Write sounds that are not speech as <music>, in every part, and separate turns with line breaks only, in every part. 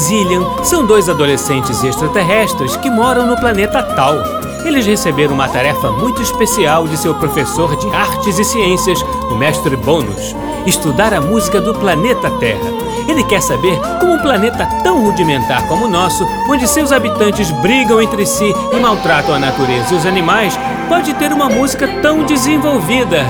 Zillian são dois adolescentes extraterrestres que moram no planeta Tal. Eles receberam uma tarefa muito especial de seu professor de artes e ciências, o mestre Bônus: estudar a música do planeta Terra. Ele quer saber como um planeta tão rudimentar como o nosso, onde seus habitantes brigam entre si e maltratam a natureza e os animais, pode ter uma música tão desenvolvida.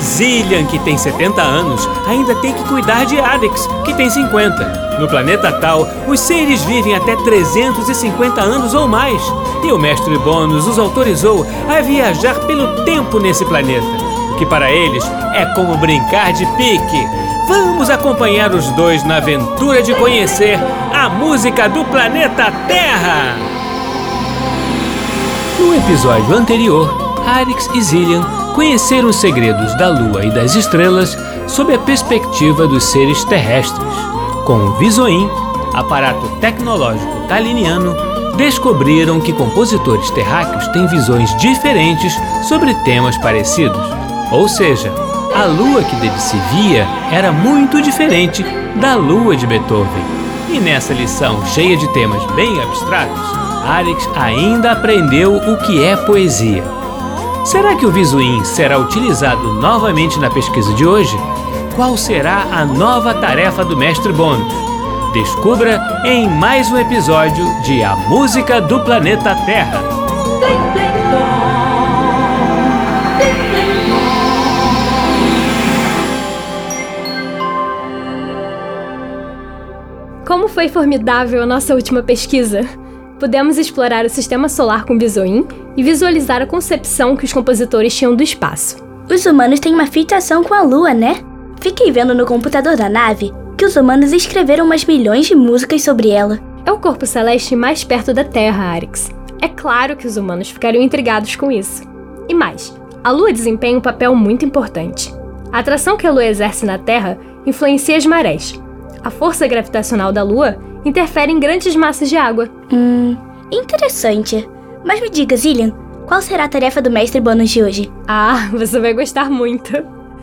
Zillian, que tem 70 anos, ainda tem que cuidar de Alex, que tem 50. No planeta Tal, os seres vivem até 350 anos ou mais, e o mestre Bônus os autorizou a viajar pelo tempo nesse planeta, o que para eles é como brincar de pique. Vamos acompanhar os dois na aventura de conhecer a música do planeta Terra! No episódio anterior, Arix e Zillian conheceram os segredos da Lua e das estrelas sob a perspectiva dos seres terrestres. Com o Visoim, aparato tecnológico taliniano, descobriram que compositores terráqueos têm visões diferentes sobre temas parecidos. Ou seja, a lua que se via era muito diferente da lua de Beethoven. E nessa lição cheia de temas bem abstratos, Arix ainda aprendeu o que é poesia. Será que o Visuim será utilizado novamente na pesquisa de hoje? Qual será a nova tarefa do mestre Bônus? Descubra em mais um episódio de A Música do Planeta Terra.
Como foi formidável a nossa última pesquisa! Pudemos explorar o sistema solar com Bisoin e visualizar a concepção que os compositores tinham do espaço.
Os humanos têm uma fixação com a Lua, né? Fiquei vendo no computador da nave que os humanos escreveram umas milhões de músicas sobre ela.
É o corpo celeste mais perto da Terra, Arix. É claro que os humanos ficariam intrigados com isso. E mais, a Lua desempenha um papel muito importante. A atração que a Lua exerce na Terra influencia as marés. A força gravitacional da Lua interfere em grandes massas de água.
Hum, interessante. Mas me diga, Zillian, qual será a tarefa do mestre Bônus de hoje?
Ah, <laughs> você vai gostar muito.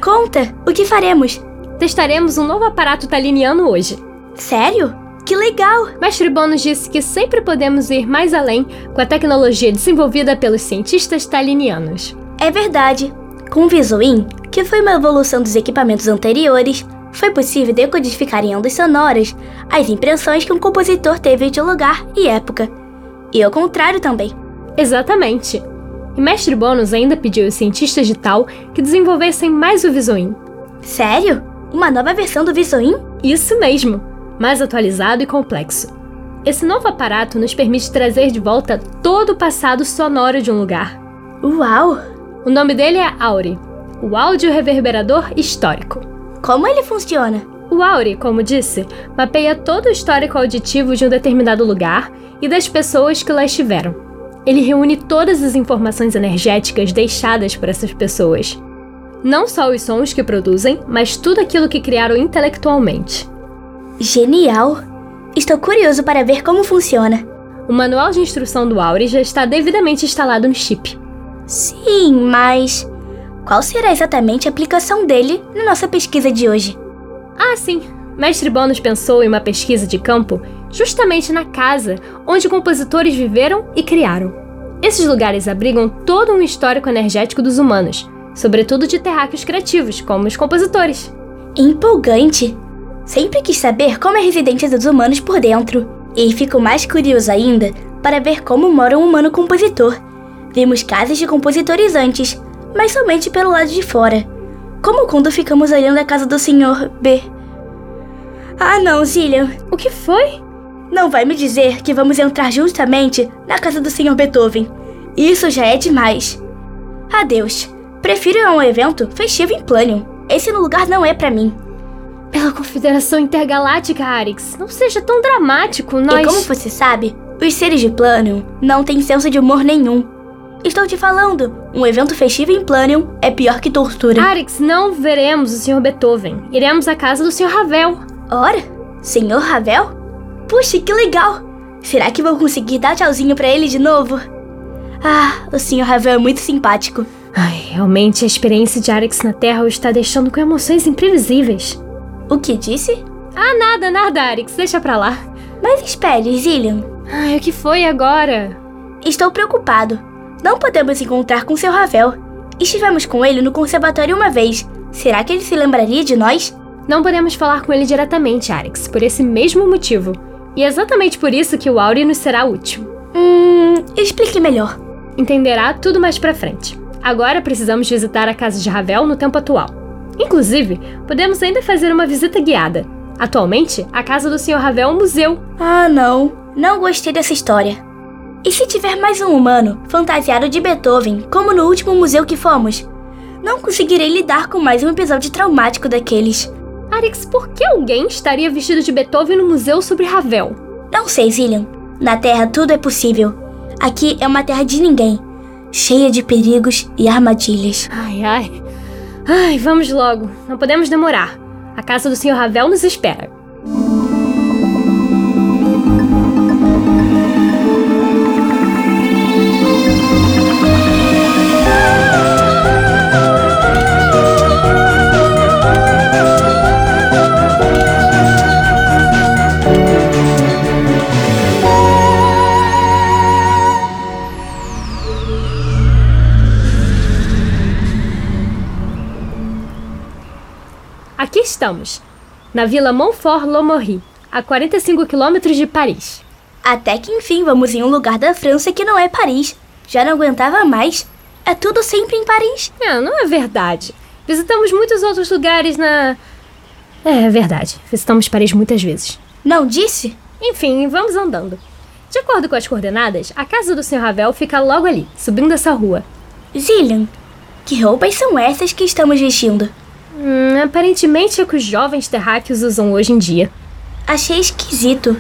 Conta, o que faremos?
Testaremos um novo aparato taliniano hoje.
Sério? Que legal!
Mestre Bônus disse que sempre podemos ir mais além com a tecnologia desenvolvida pelos cientistas talinianos.
É verdade. Com o Visuin, que foi uma evolução dos equipamentos anteriores, foi possível decodificar em ondas sonoras as impressões que um compositor teve de lugar e época. E ao contrário também.
Exatamente. E Mestre Bônus ainda pediu aos cientistas de Tal que desenvolvessem mais o Visoin.
Sério? Uma nova versão do Visoin?
Isso mesmo, mais atualizado e complexo. Esse novo aparato nos permite trazer de volta todo o passado sonoro de um lugar.
Uau!
O nome dele é Auri, o áudio reverberador histórico.
Como ele funciona?
O Auri, como disse, mapeia todo o histórico auditivo de um determinado lugar e das pessoas que lá estiveram. Ele reúne todas as informações energéticas deixadas por essas pessoas. Não só os sons que produzem, mas tudo aquilo que criaram intelectualmente.
Genial! Estou curioso para ver como funciona.
O manual de instrução do Auri já está devidamente instalado no chip.
Sim, mas qual será exatamente a aplicação dele na nossa pesquisa de hoje?
Ah, sim. Mestre Bônus pensou em uma pesquisa de campo justamente na casa onde compositores viveram e criaram. Esses lugares abrigam todo um histórico energético dos humanos, sobretudo de terráqueos criativos, como os compositores.
Empolgante! Sempre quis saber como é a residência dos humanos por dentro. E fico mais curioso ainda para ver como mora um humano compositor. Vimos casas de compositores antes, mas somente pelo lado de fora. Como quando ficamos olhando a casa do Sr. B. Ah, não, Zillian.
O que foi?
Não vai me dizer que vamos entrar justamente na casa do Sr. Beethoven. Isso já é demais. Adeus. Prefiro ir a um evento festivo em Planium. Esse lugar não é para mim.
Pela Confederação Intergaláctica, Arix, não seja tão dramático, nós...
E como você sabe, os seres de Planium não têm senso de humor nenhum. Estou te falando, um evento festivo em Planium é pior que tortura.
Arix, não veremos o Sr. Beethoven. Iremos à casa do Sr. Ravel.
Ora, Sr. Ravel? Puxa, que legal! Será que vou conseguir dar tchauzinho para ele de novo? Ah, o Sr. Ravel é muito simpático.
Ai, realmente a experiência de Arix na Terra o está deixando com emoções imprevisíveis.
O que disse?
Ah, nada, nada, Arix, deixa pra lá.
Mas espere, Zillian.
Ai, o que foi agora?
Estou preocupado. Não podemos encontrar com seu Ravel. Estivemos com ele no conservatório uma vez. Será que ele se lembraria de nós?
Não podemos falar com ele diretamente, Arix, por esse mesmo motivo. E é exatamente por isso que o Auri nos será útil.
Hum, explique melhor.
Entenderá tudo mais pra frente. Agora precisamos visitar a casa de Ravel no tempo atual. Inclusive, podemos ainda fazer uma visita guiada. Atualmente, a casa do Sr. Ravel é um museu.
Ah, não. Não gostei dessa história. E se tiver mais um humano fantasiado de Beethoven, como no último museu que fomos? Não conseguirei lidar com mais um episódio traumático daqueles.
Arix, por que alguém estaria vestido de Beethoven no museu sobre Ravel?
Não sei, Zillian. Na Terra tudo é possível. Aqui é uma terra de ninguém, cheia de perigos e armadilhas.
Ai, ai. Ai, vamos logo. Não podemos demorar. A casa do Sr. Ravel nos espera. Aqui estamos, na Vila Montfort-Lomorry, a 45 quilômetros de Paris.
Até que enfim vamos em um lugar da França que não é Paris. Já não aguentava mais. É tudo sempre em Paris.
Não, não é verdade. Visitamos muitos outros lugares na. É, é verdade. Visitamos Paris muitas vezes.
Não disse?
Enfim, vamos andando. De acordo com as coordenadas, a casa do Sr. Ravel fica logo ali, subindo essa rua.
Zillian, que roupas são essas que estamos vestindo?
Hum, aparentemente é o que os jovens terráqueos usam hoje em dia.
Achei esquisito.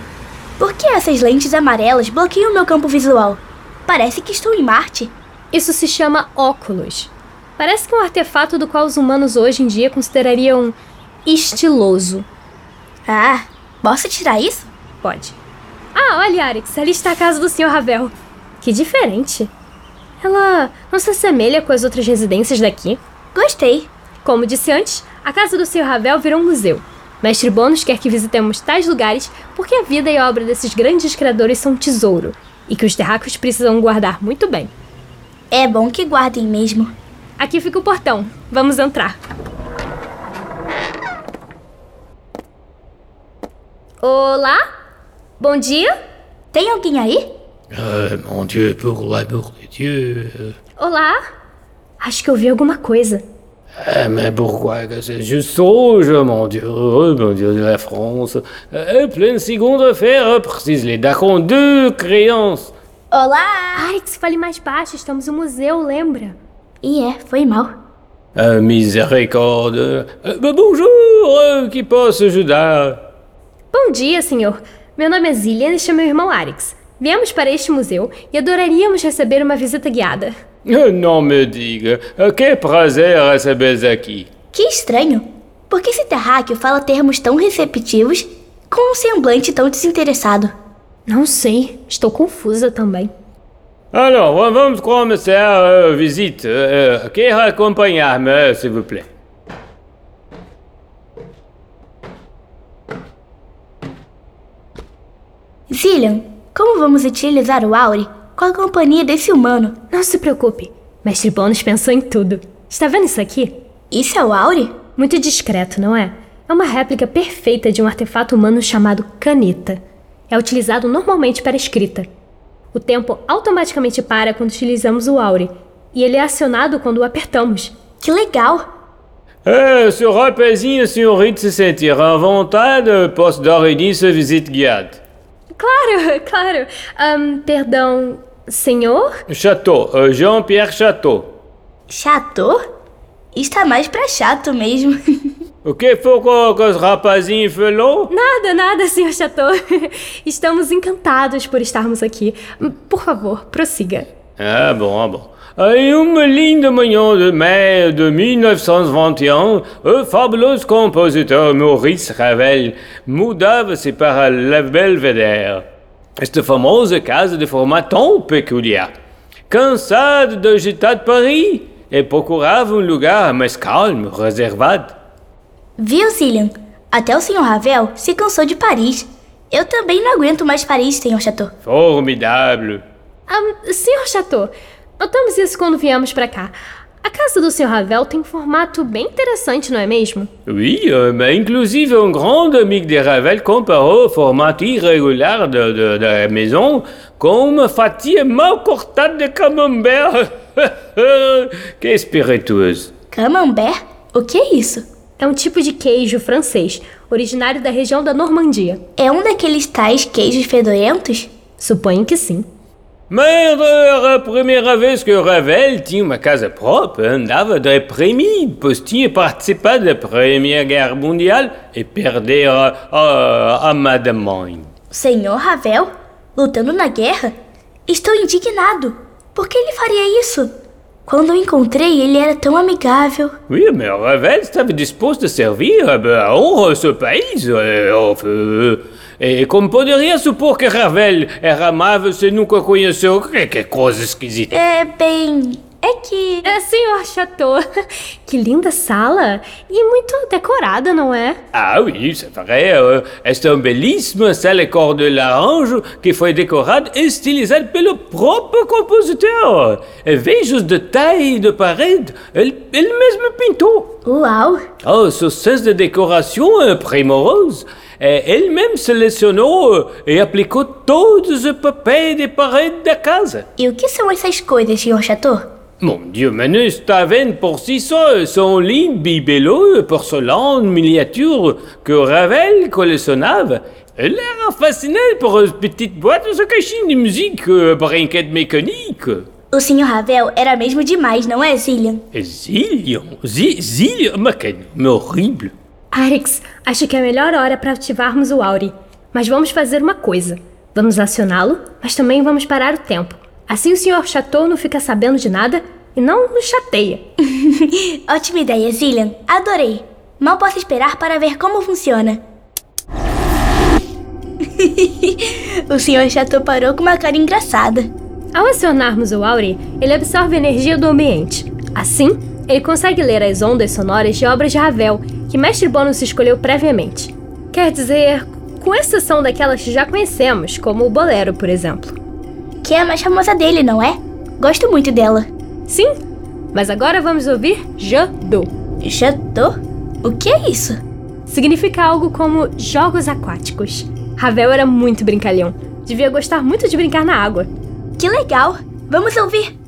Por que essas lentes amarelas bloqueiam meu campo visual? Parece que estou em Marte.
Isso se chama óculos. Parece que é um artefato do qual os humanos hoje em dia considerariam estiloso.
Ah, posso tirar isso?
Pode. Ah, olha, Arix, ali está a casa do Sr. Ravel. Que diferente. Ela não se assemelha com as outras residências daqui.
Gostei.
Como disse antes, a casa do Sr. Ravel virou um museu. Mestre Bônus quer que visitemos tais lugares porque a vida e a obra desses grandes criadores são um tesouro e que os terráqueos precisam guardar muito bem.
É bom que guardem mesmo.
Aqui fica o portão. Vamos entrar. Olá? Bom dia?
Tem alguém aí?
Ah, mon Dieu, pour Dieu.
Olá? Acho que ouvi alguma coisa.
Ah, mais pourquoi que c'est juste sauge, mon Dieu, oh, mon Dieu de la France. Euh, pleine segunda-feira, precise-lhe dar com deux créances.
Olá!
Arix, fale mais baixo. Estamos no museu, lembra?
E é, foi mal.
Ah, miséricorde. Ah, bah, bonjour, euh, qui posso ajudar?
Bom dia, senhor. Meu nome é Zillian e este é meu irmão Arix. Viemos para este museu e adoraríamos receber uma visita guiada.
Ah, <laughs> Não me diga, Ah, que prazer receber aqui.
Que estranho. Por que esse terráqueo fala termos tão receptivos com um semblante tão desinteressado?
Não sei. Estou confusa também.
Alors, vamos começar a visite. Uh, quer acompanhar-me, s'il vous plaît?
Zillian, como vamos utilizar o Auri com a companhia desse humano?
Não se preocupe. Mestre Bônus pensou em tudo. Está vendo isso aqui?
Isso é o Auri?
Muito discreto, não é? É uma réplica perfeita de um artefato humano chamado caneta. É utilizado normalmente para escrita. O tempo automaticamente para quando utilizamos o Auri, e ele é acionado quando o apertamos.
Que legal!
Ah, se o rapazinho e senhorita se sentirem à vontade, posso dar início à visite guiada.
Claro, <laughs> claro. Ahn, perdão, senhor?
Chateau, uh, Jean-Pierre Chateau.
Chato? Está mais pra chato mesmo. <laughs>
O que foi que, os rapazinhos falou?
Nada, nada, senhor Chateau. <laughs> Estamos encantados por estarmos aqui. Por favor, prossiga.
Ah, bom, ah, bom. Em uma linda manhã de mai de 1921, o fabuloso compositor Maurice Ravel mudava-se para La Belvedere. Esta famosa casa de formato tão peculiar. Cansado do agitado Paris, ele procurava um lugar mais calmo, reservado.
Viu, Zillian? Até o Sr. Ravel se cansou de Paris. Eu também não aguento mais Paris, senhor Chateau.
Formidable.
Ah, senhor Chateau, notamos isso quando viemos para cá. A casa do Sr. Ravel tem um formato bem interessante, não é mesmo?
Oui, euh, mais inclusive un grand amigo de Ravel comparou o formato irregular da maison com uma fatia mal cortada de camembert. <laughs> que espirituoso.
Camembert? O que é isso?
É um tipo de queijo francês, originário da região da Normandia.
É um daqueles tais queijos fedorentos?
Suponho que sim.
Mas era a primeira vez que Ravel tinha uma casa própria, andava deprimido, pois tinha participado da Primeira Guerra Mundial e perdeu a, a amada mãe.
Senhor Ravel? Lutando na guerra? Estou indignado. Por que ele faria isso? Quando o encontrei, ele era tão amigável.
Oui, mais Ravel estava disposto a servir a honra ao seu país. E como poderia supor que Ravel era amável se nunca conheceu? Que, que coisa esquisita.
É, bem. É que.
É, senhor Chateau. <laughs> Que linda sala! E muito decorada, não é?
Ah oui, c'est vrai. Esta é uma belíssima sala cor de laranja que foi decorada e estilizada pelo próprio compositor. Veja os detalhes de parede. Ele, ele mesmo pintou.
Uau!
Oh, seu senso de decoração é primoroso. Ele mesmo selecionou e aplicou todos os papéis de parede da casa.
E o que são essas coisas, senhor Chateau?
Mon Dieu, mas está vendo por si só, são lindos bibelôs, porcelana, miniature que Ravel colecionava. Ele era fascinado por as petites boîtes e caixinhas de música, brinquedos mecânicos.
O Sr. Ravel era mesmo demais, não é, Zillian?
Zillian? Z Zillian? Mas que nome horrível.
Arix, acho que é a melhor hora para ativarmos o Auri. Mas vamos fazer uma coisa. Vamos acioná-lo, mas também vamos parar o tempo. Assim o Sr. Chateau não fica sabendo de nada e não nos chateia. <laughs>
Ótima ideia, Zillian. Adorei. Mal posso esperar para ver como funciona. <laughs> o Sr. Chateau parou com uma cara engraçada.
Ao acionarmos o Auri, ele absorve a energia do ambiente. Assim, ele consegue ler as ondas sonoras de obras de Ravel, que Mestre Bônus escolheu previamente. Quer dizer, com exceção daquelas que já conhecemos, como o Bolero, por exemplo.
Que é a mais famosa dele, não é? Gosto muito dela.
Sim, mas agora vamos ouvir Jadot.
Jadot? O que é isso?
Significa algo como jogos aquáticos. Ravel era muito brincalhão. Devia gostar muito de brincar na água.
Que legal! Vamos ouvir!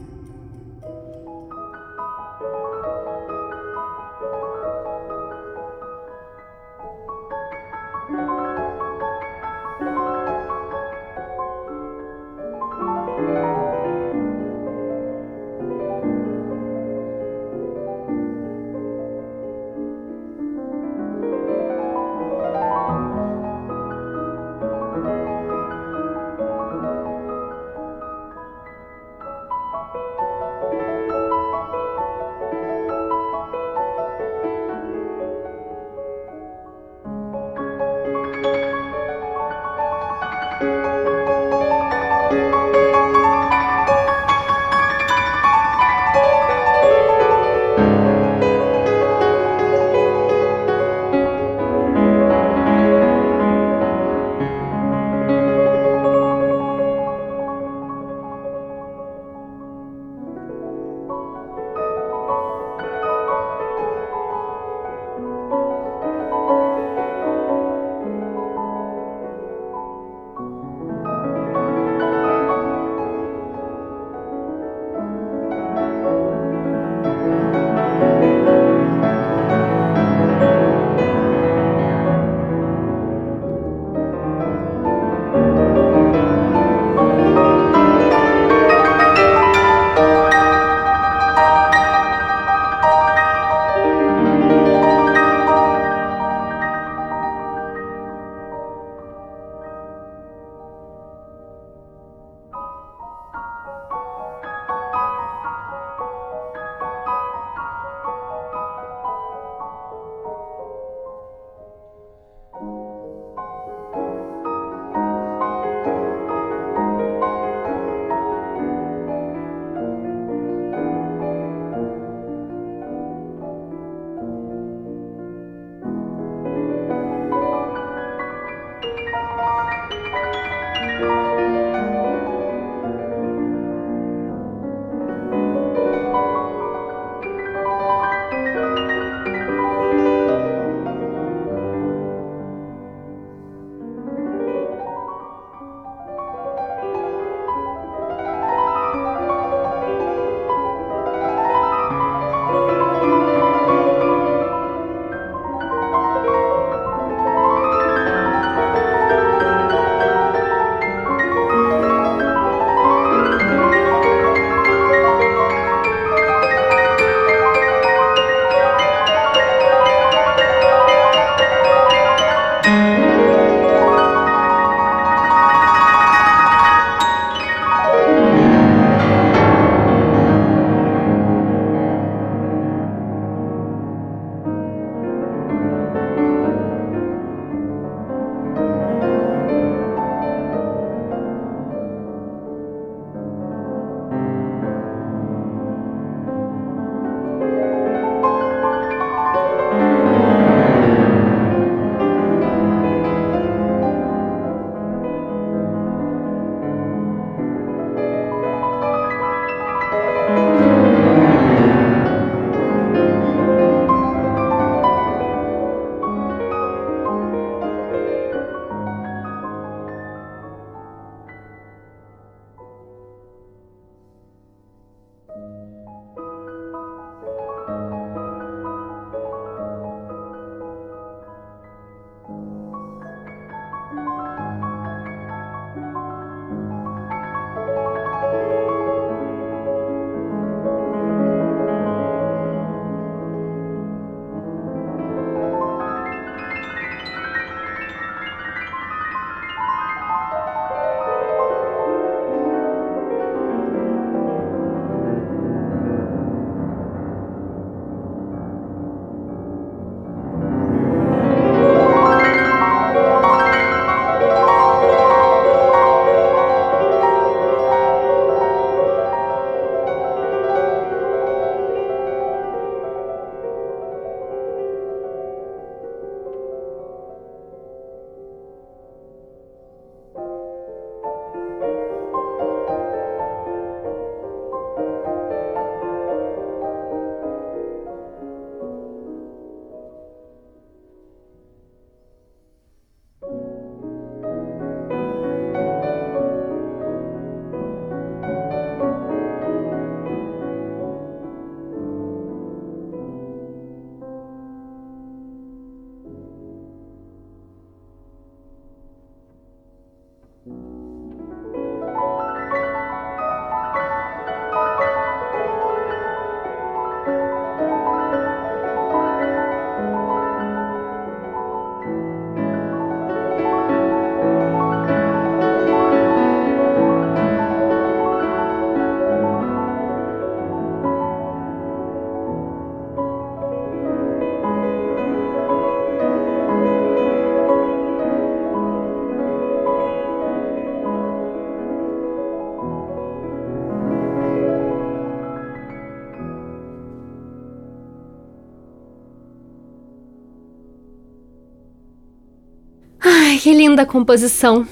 Linda composição.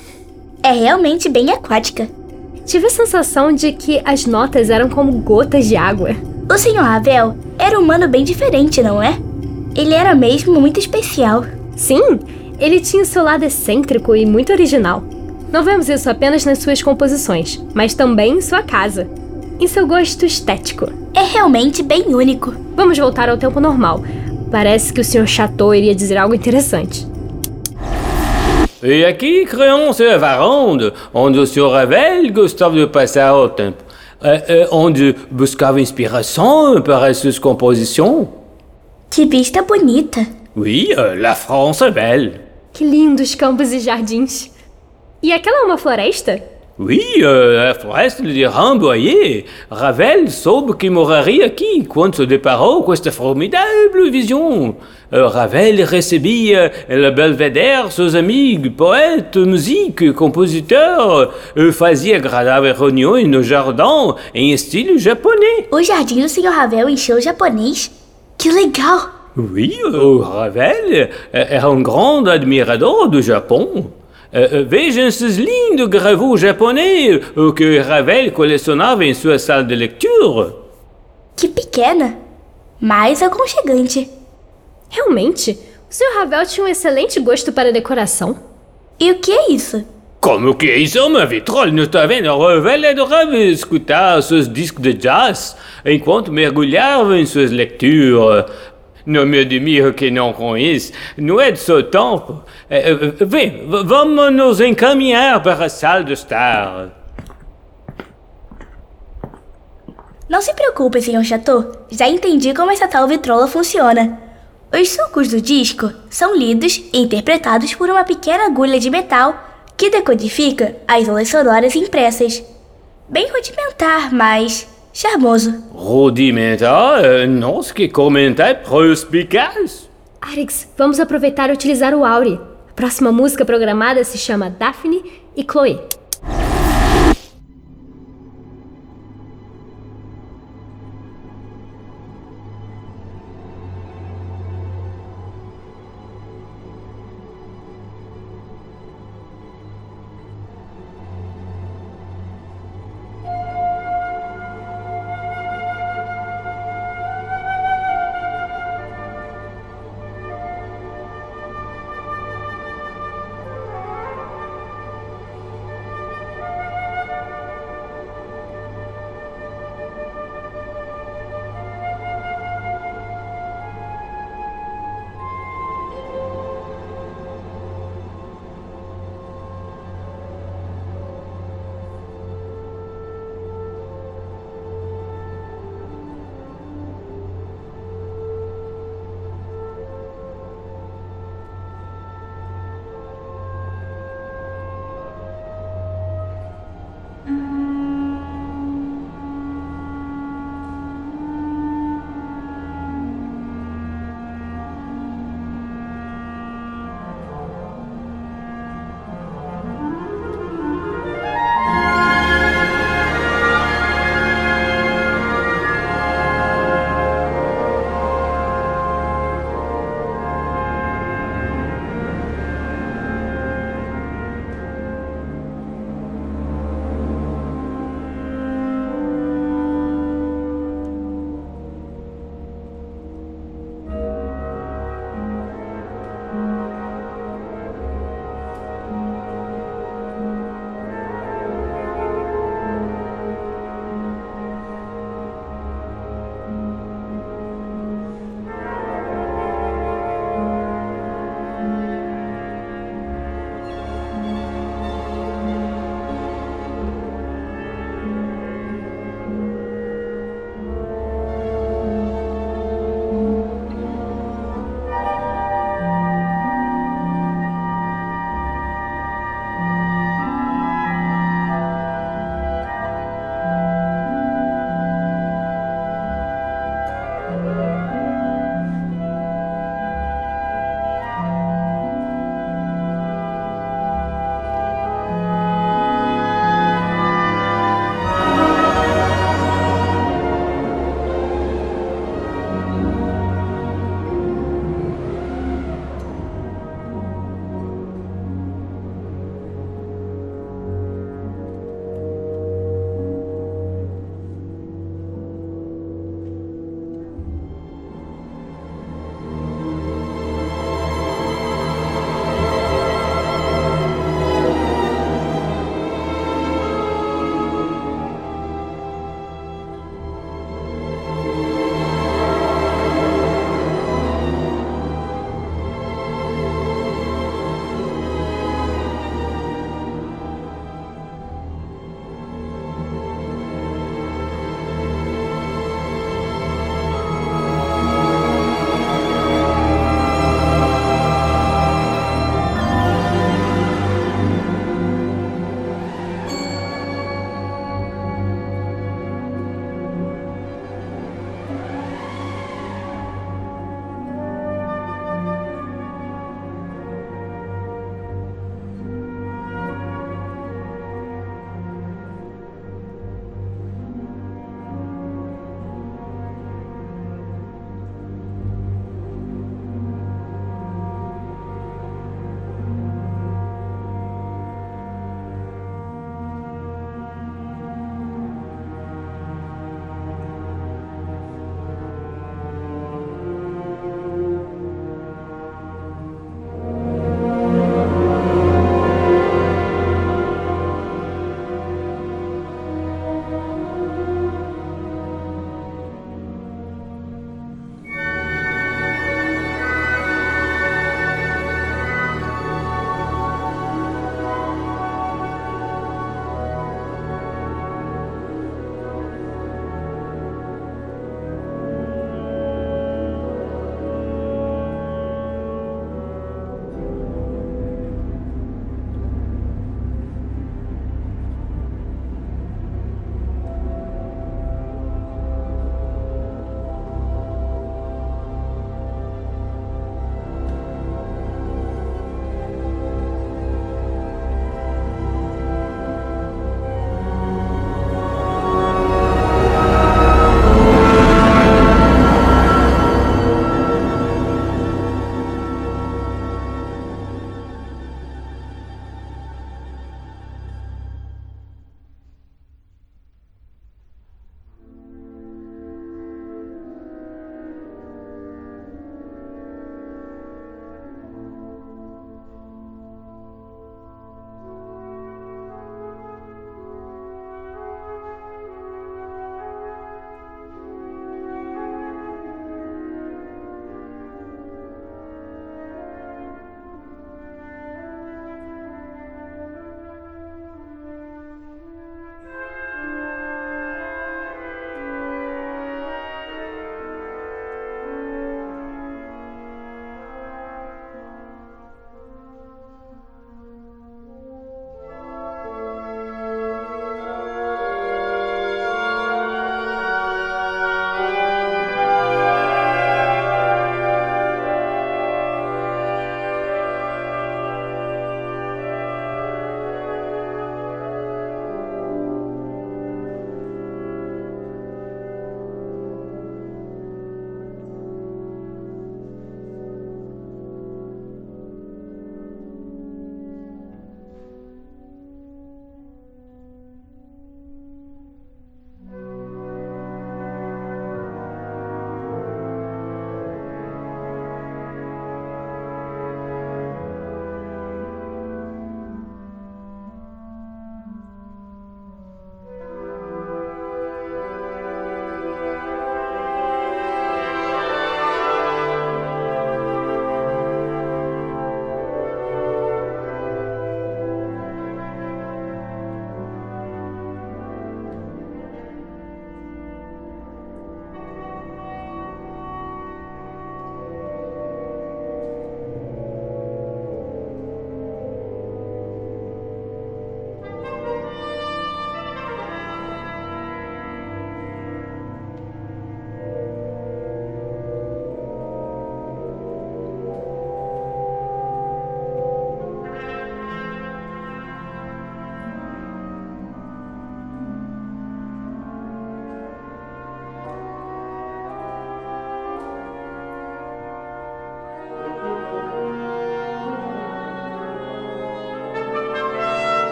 É realmente bem aquática.
Tive a sensação de que as notas eram como gotas de água.
O Sr. Ravel era um humano bem diferente, não é? Ele era mesmo muito especial.
Sim, ele tinha seu lado excêntrico e muito original. Não vemos isso apenas nas suas composições, mas também em sua casa, em seu gosto estético.
É realmente bem único.
Vamos voltar ao tempo normal. Parece que o Sr. Chateau iria dizer algo interessante.
E aqui criamos a varanda, onde o Sr. Ravel gostava de passar o tempo, eh, onde buscava inspiração para suas composições.
Que vista bonita.
Oui, euh, la France est belle.
Que lindos campos e jardins. E aquela é uma floresta?
Oui, euh, a floresta de Rambouillet. Ravel soube que moraria aqui quando se deparou com esta formidável visão. Euh, Ravel recebia le Belvedere seus amigos, poètes, músicos, compositeurs, e fazia agradáveis reuniões no jardim em estilo japonês.
O jardim do Sr. Ravel encheu japonês? Que legal!
Oui, o Ravel era um grande admirador do Japão. Uh, vejam esses lindos gravures japonês uh, que Ravel colecionava em sua sala de leitura.
Que pequena, mas aconchegante.
Realmente, o Sr. Ravel tinha um excelente gosto para decoração.
E o que é isso?
Como que é isso, uma vitrole? Não está vendo? Ravel adorava escutar seus discos de jazz enquanto mergulhava em suas leituras. Não me admiro que não conheça. Não é do seu tempo. É, vem, vamos nos encaminhar para a sala de estar.
Não se preocupe, Sr. Chateau. Já entendi como essa tal vitrola funciona. Os sucos do disco são lidos e interpretados por uma pequena agulha de metal que decodifica as ondas sonoras impressas. Bem rudimentar, mas charmoso.
Rudimentar? Euh, Nossa, que comentário perspicaz!
Arix, vamos aproveitar e utilizar o Auri. A próxima música programada se chama Daphne e Chloe.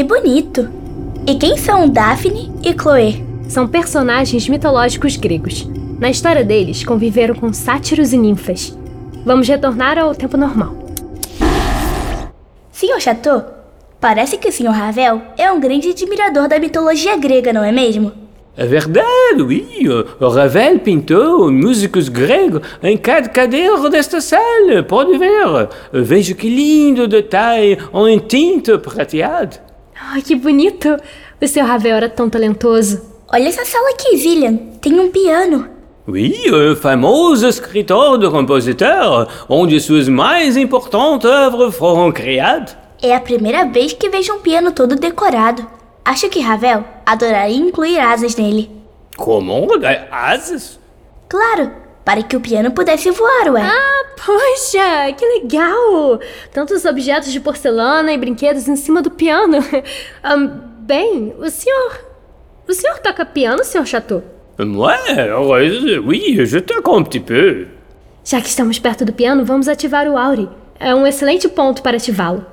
Que bonito! E quem são Daphne e Chloe?
São personagens mitológicos gregos. Na história deles, conviveram com sátiros e ninfas. Vamos retornar ao tempo normal.
Senhor Chateau, parece que o Sr. Ravel é um grande admirador da mitologia grega, não é mesmo?
É verdade, oui. O Ravel pintou músicos gregos em cada cadeira desta sala. Pode ver. Veja que lindo detalhe em tinta prateada.
Ai, que bonito! O Sr. Ravel era tão talentoso.
Olha essa sala aqui, Zillian. Tem um piano.
Oui, o famoso escritor e compositor, onde suas mais importantes obras foram criadas.
É a primeira vez que vejo um piano todo decorado. Acho que Ravel adoraria incluir asas nele.
Como? Asas?
Claro, para que o piano pudesse voar, ué.
Ah, poxa, que legal! Tantos objetos de porcelana e brinquedos em cima do piano. um, <laughs> bem, o senhor. O senhor toca piano, senhor Chateau?
Moi, oui, je toque un petit peu.
Já que estamos perto do piano, vamos ativar o Auri. É um excelente ponto para ativá-lo.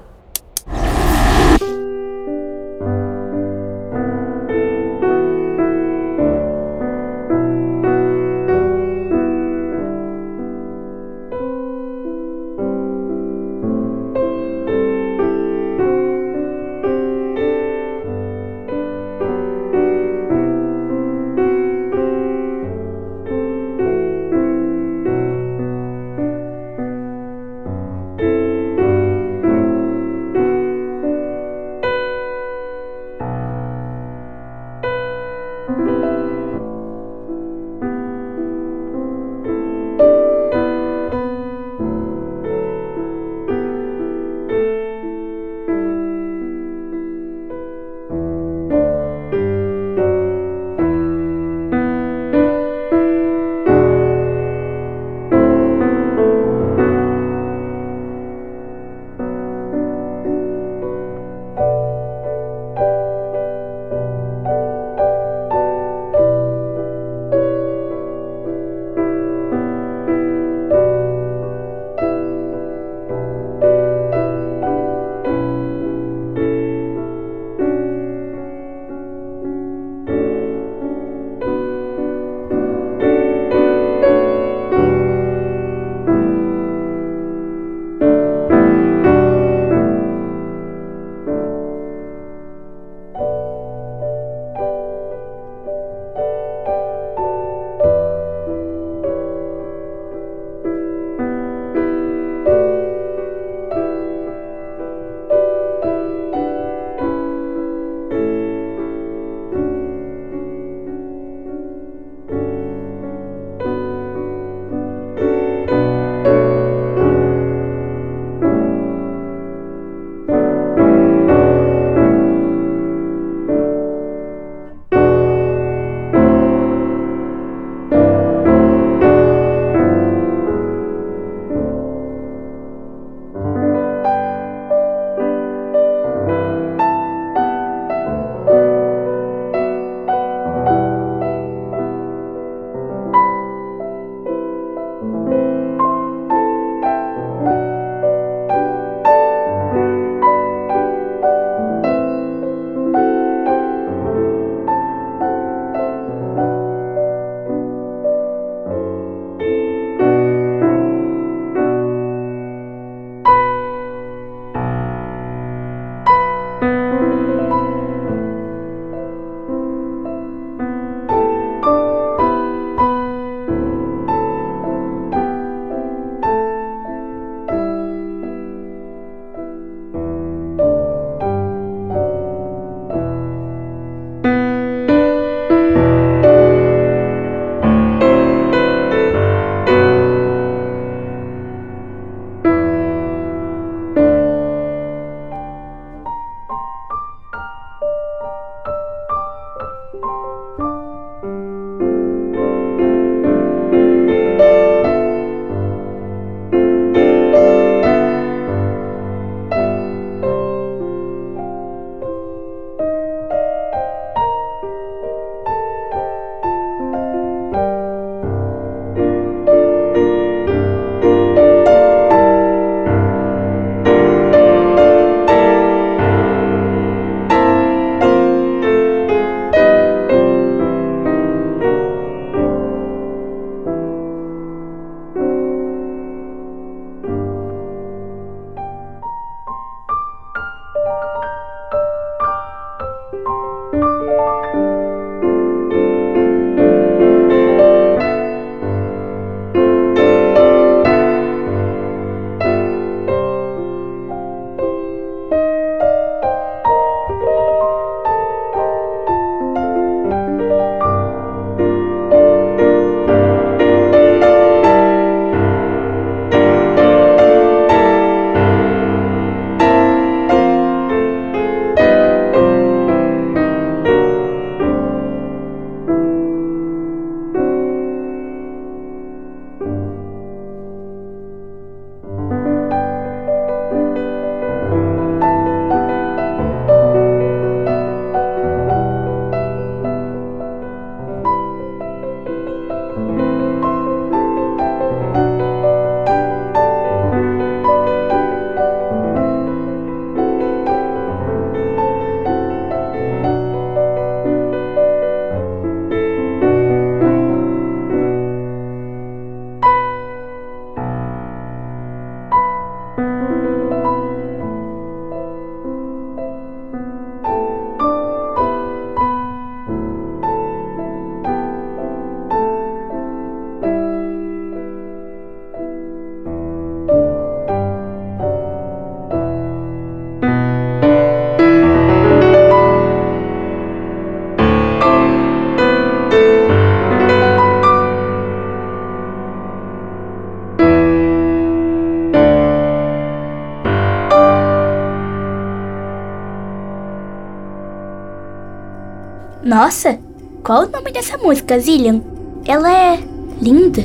Nossa, qual o nome dessa música, Zillian? Ela é linda.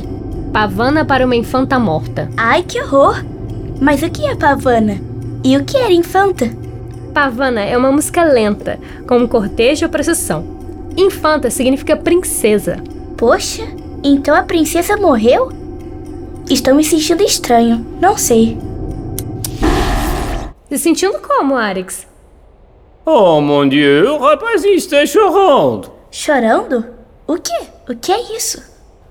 Pavana para uma infanta morta.
Ai, que horror! Mas o que é pavana? E o que era infanta?
Pavana é uma música lenta, como cortejo ou procissão. Infanta significa princesa.
Poxa, então a princesa morreu? Estou me sentindo estranho, não sei.
Se sentindo como, Arix?
Oh, mon Dieu, o rapazinho está chorando.
Chorando? O quê? O que é isso?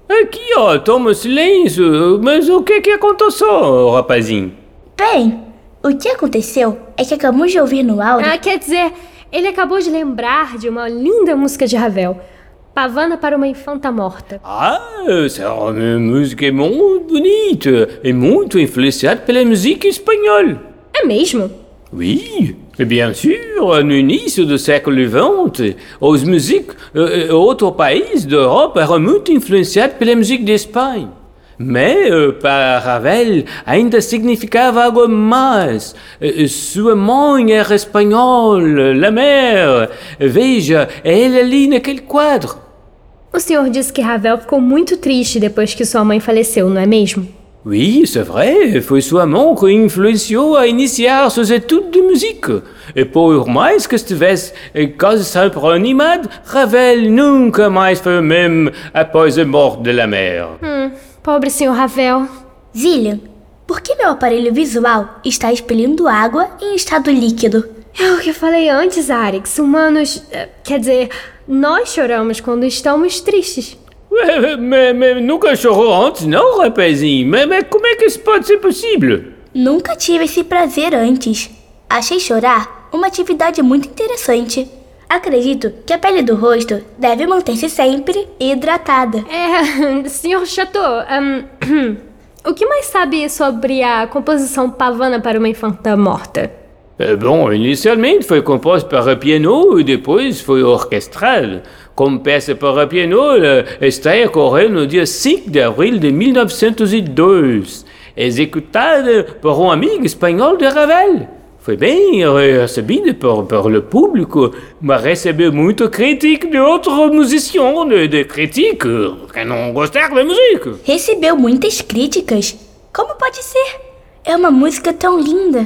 Aqui, ó, toma silêncio. Mas o que que aconteceu, rapazinho?
Bem, o que aconteceu é que acabamos de ouvir no áudio.
Ah, quer dizer, ele acabou de lembrar de uma linda música de Ravel. Pavana para uma infanta morta.
Ah, uma música muito bonita e muito influenciada pela música espanhola.
É mesmo?
Oui, et bien sûr, no início do século XX, os músicos, uh, outros países da Europa eram muito influenciados pela música de Espanha. Mas, para Ravel, ainda significava algo mais. Sua mãe era espanhola, la mère. Veja, é ele ali naquele quadro.
O senhor disse que Ravel ficou muito triste depois que sua mãe faleceu, não é mesmo?
Oui, c'est vrai, foi sua mãe que influenciou a iniciar seus estudos de música. E por mais que estivesse quase sempre animado, Ravel nunca mais foi o mesmo após a morte de la mère.
Hum, pobre senhor Ravel.
Zillian, por que meu aparelho visual está expelindo água em estado líquido?
É o que eu falei antes, Arix. Humanos. eh, Quer dizer, nós choramos quando estamos tristes.
Ué, <laughs> mas, mas nunca chorou antes, não, rapazinho? Mas, mas como é que isso pode ser possível?
Nunca tive esse prazer antes. Achei chorar uma atividade muito interessante. Acredito que a pele do rosto deve manter-se sempre hidratada.
É, <laughs> senhor Chateau, hum, <clears throat> o que mais sabe sobre a composição pavana para uma infanta morta?
Eh, Bom, inicialmente foi composto para piano e depois foi orquestrado. Como peça para piano, estreia ocorreu no dia 5 de abril de 1902, executada por um amigo espanhol de Ravel. Foi bem recebida por, por o público, mas recebeu muita crítica de outros musiciens, de, de críticos que não gostaram da música.
Recebeu muitas críticas. Como pode ser? É uma música tão linda.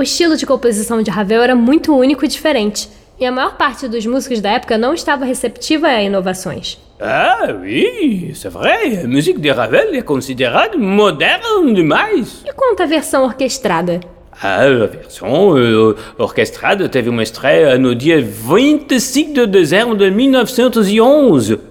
O estilo de composição de Ravel era muito único e diferente, e a maior parte dos músicos da época não estava receptiva a inovações.
Ah, oui, c'est vrai, a música de Ravel é considerada moderna demais.
E quanto à versão orquestrada?
Ah, a versão uh, orquestrada teve uma estreia no dia 25 de dezembro de 1911.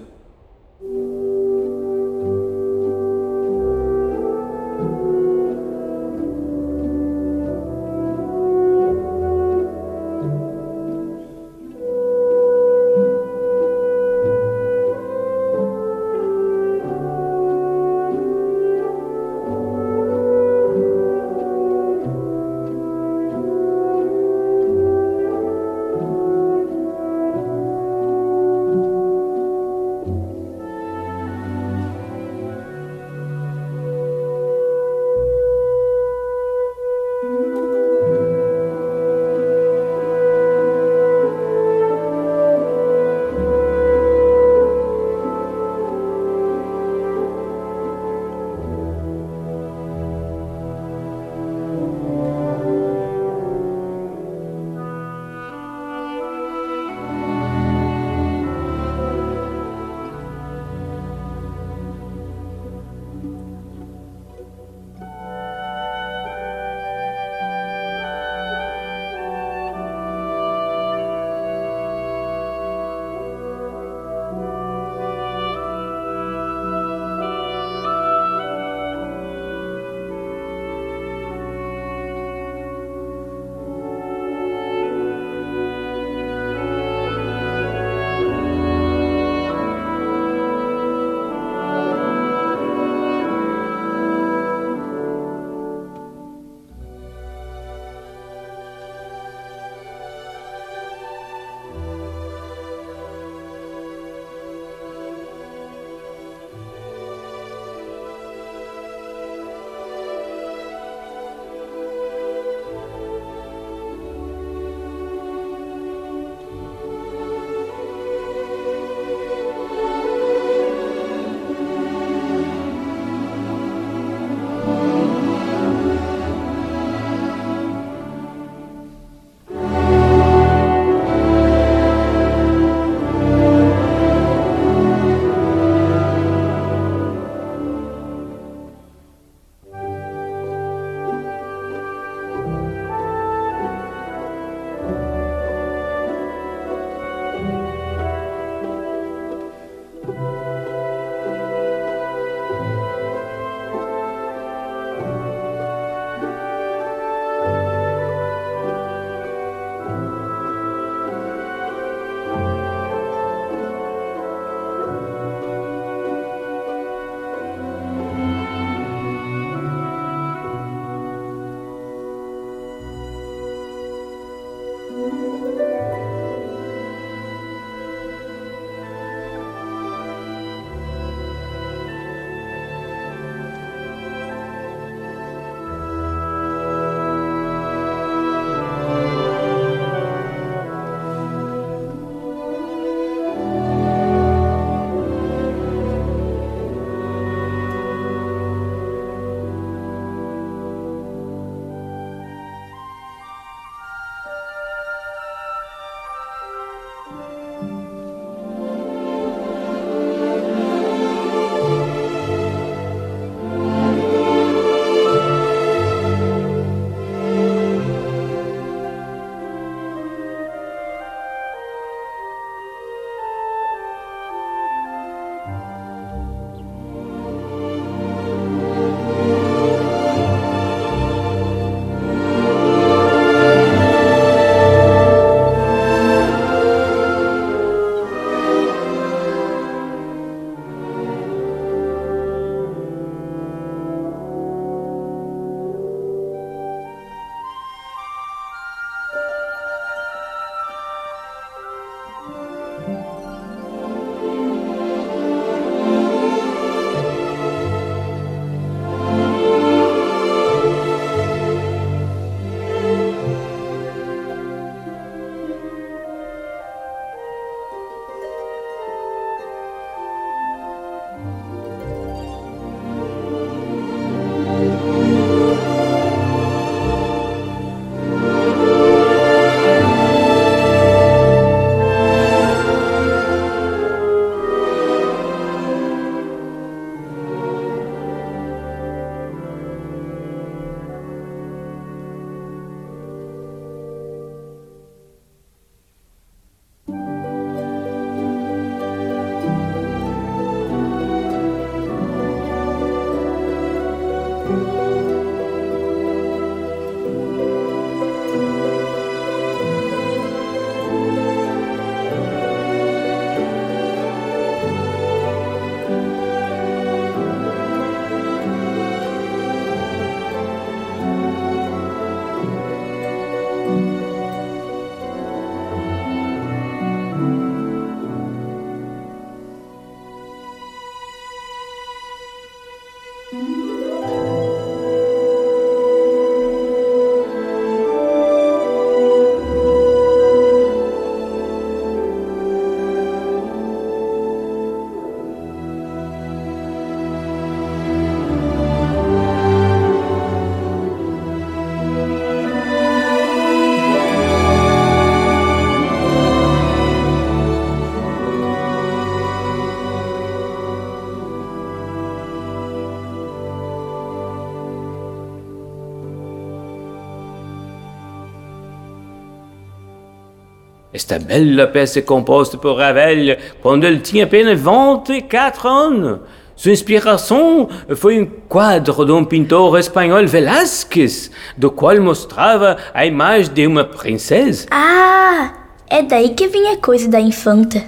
Esta belle pièce composta por Ravel quando ele tinha apenas 24 anos. Sua inspiração foi um quadro de um pintor espanhol Velázquez, do qual mostrava a imagem de uma princesa.
Ah, é daí que vinha a coisa da infanta.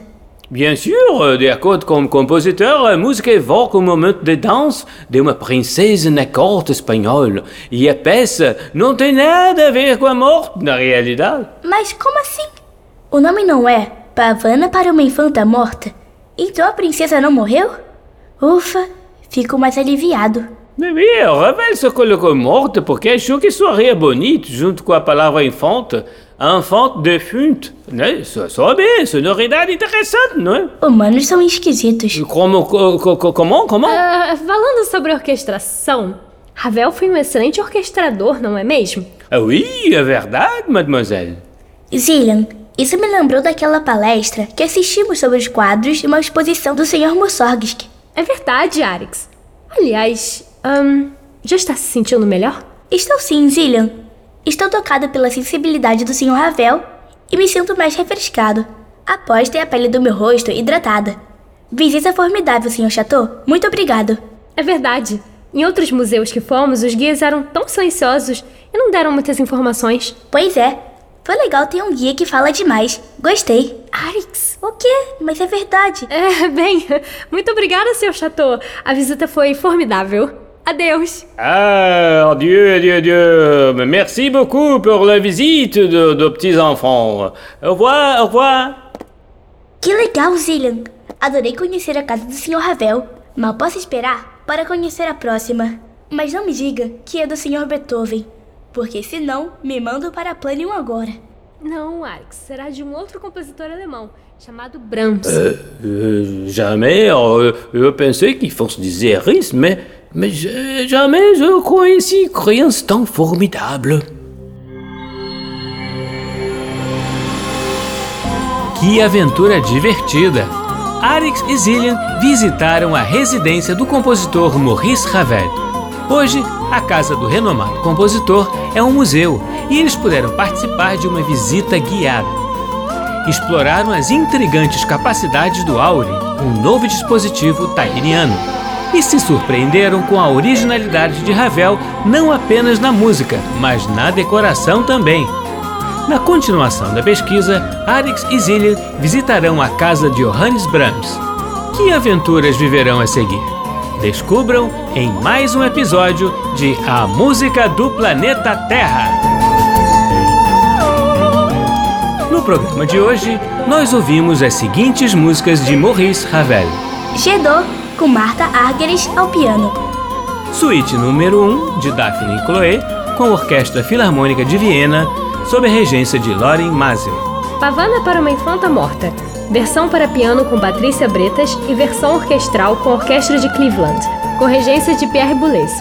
Bien sûr, de acordo com o compositor, a música evoca o momento de dança de uma princesa na corte espanhola. E a peça não tem nada a ver com a morte, na realidade.
Mas como assim? O nome não é Pavana para uma infanta morta? Então a princesa não morreu? Ufa, fico mais aliviado.
Bem, Ravel se colocou morta porque achou que soaria bonito junto com a palavra infanta. Enfant defunte, né? Só, só bem, sonoridade interessante, não é?
Humanos são esquisitos.
Como, co- co- co- como, como?
Ah, falando sobre orquestração, Ravel foi um excelente orquestrador, não é mesmo?
Ah, oui, é verdade, mademoiselle.
Zillian, isso me lembrou daquela palestra que assistimos sobre os quadros de uma exposição do Sr. Mussorgsky.
É verdade, Arix. Aliás, ahn, já está se sentindo melhor?
Estou sim, Zillian. Estou tocado pela sensibilidade do Sr. Ravel e me sinto mais refrescado, após ter a pele do meu rosto hidratada. Visita formidável, Sr. Chateau. Muito obrigado.
É verdade. Em outros museus que fomos, os guias eram tão silenciosos e não deram muitas informações.
Pois é, foi legal ter um guia que fala demais. Gostei.
Arix!
O quê? Mas é verdade.
É, <laughs> bem, muito obrigada, seu Chateau. A visita foi formidável. Adeus.
Ah, adieu, adieu, adieu. Merci beaucoup pour la visite de, de petits enfants. Au revoir, au revoir.
Que legal, Zillian. Adorei conhecer a casa do Sr. Ravel. Mal posso esperar para conhecer a próxima. Mas não me diga que é do Sr. Beethoven, porque senão me mando para Planium agora.
Não, Arix, será de um outro compositor alemão, chamado Brahms.
Euh, jamais, euh, eu pensei que fosse dizer isso, mas, mas euh, jamais eu conheci criança tão formidável.
Que aventura divertida! Arix e Zillian visitaram a residência do compositor Maurice Ravel. Hoje, a casa do renomado compositor é um museu e eles puderam participar de uma visita guiada. Exploraram as intrigantes capacidades do Auri, um novo dispositivo tairiano, e se surpreenderam com a originalidade de Ravel não apenas na música, mas na decoração também. Na continuação da pesquisa, Arix e Zillian visitarão a casa de Johannes Brahms. Que aventuras viverão a seguir? Descubram em mais um episódio de A Música do Planeta Terra. No programa de hoje, nós ouvimos as seguintes músicas de Maurice Ravel:
Gedô, com Marta Argerich ao piano.
Suíte número 1 de Daphne e Chloé, com a Orquestra Filarmônica de Viena, sob a regência de Loren Mazel.
Pavana para uma Infanta Morta. Versão para piano com Patrícia Bretas e versão orquestral com a Orquestra de Cleveland, com regência de Pierre Boulez.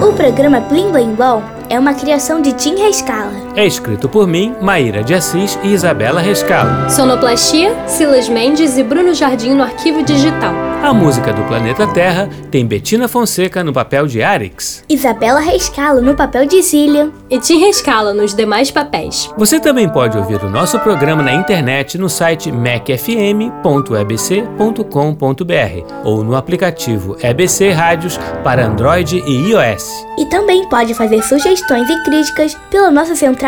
O programa Blim Blim Blom é uma criação de Tim Rescala.
É escrito por mim, Maíra de Assis e Isabela Rescalo.
Sonoplastia, Silas Mendes e Bruno Jardim no arquivo digital.
A música do Planeta Terra tem Betina Fonseca no papel de Arix.
Isabela Rescalo no papel de Zillian.
E Tim Rescala nos demais papéis.
Você também pode ouvir o nosso programa na internet no site macfm.ebc.com.br ou no aplicativo EBC Rádios para Android e iOS.
E também pode fazer sugestões e críticas pela nossa central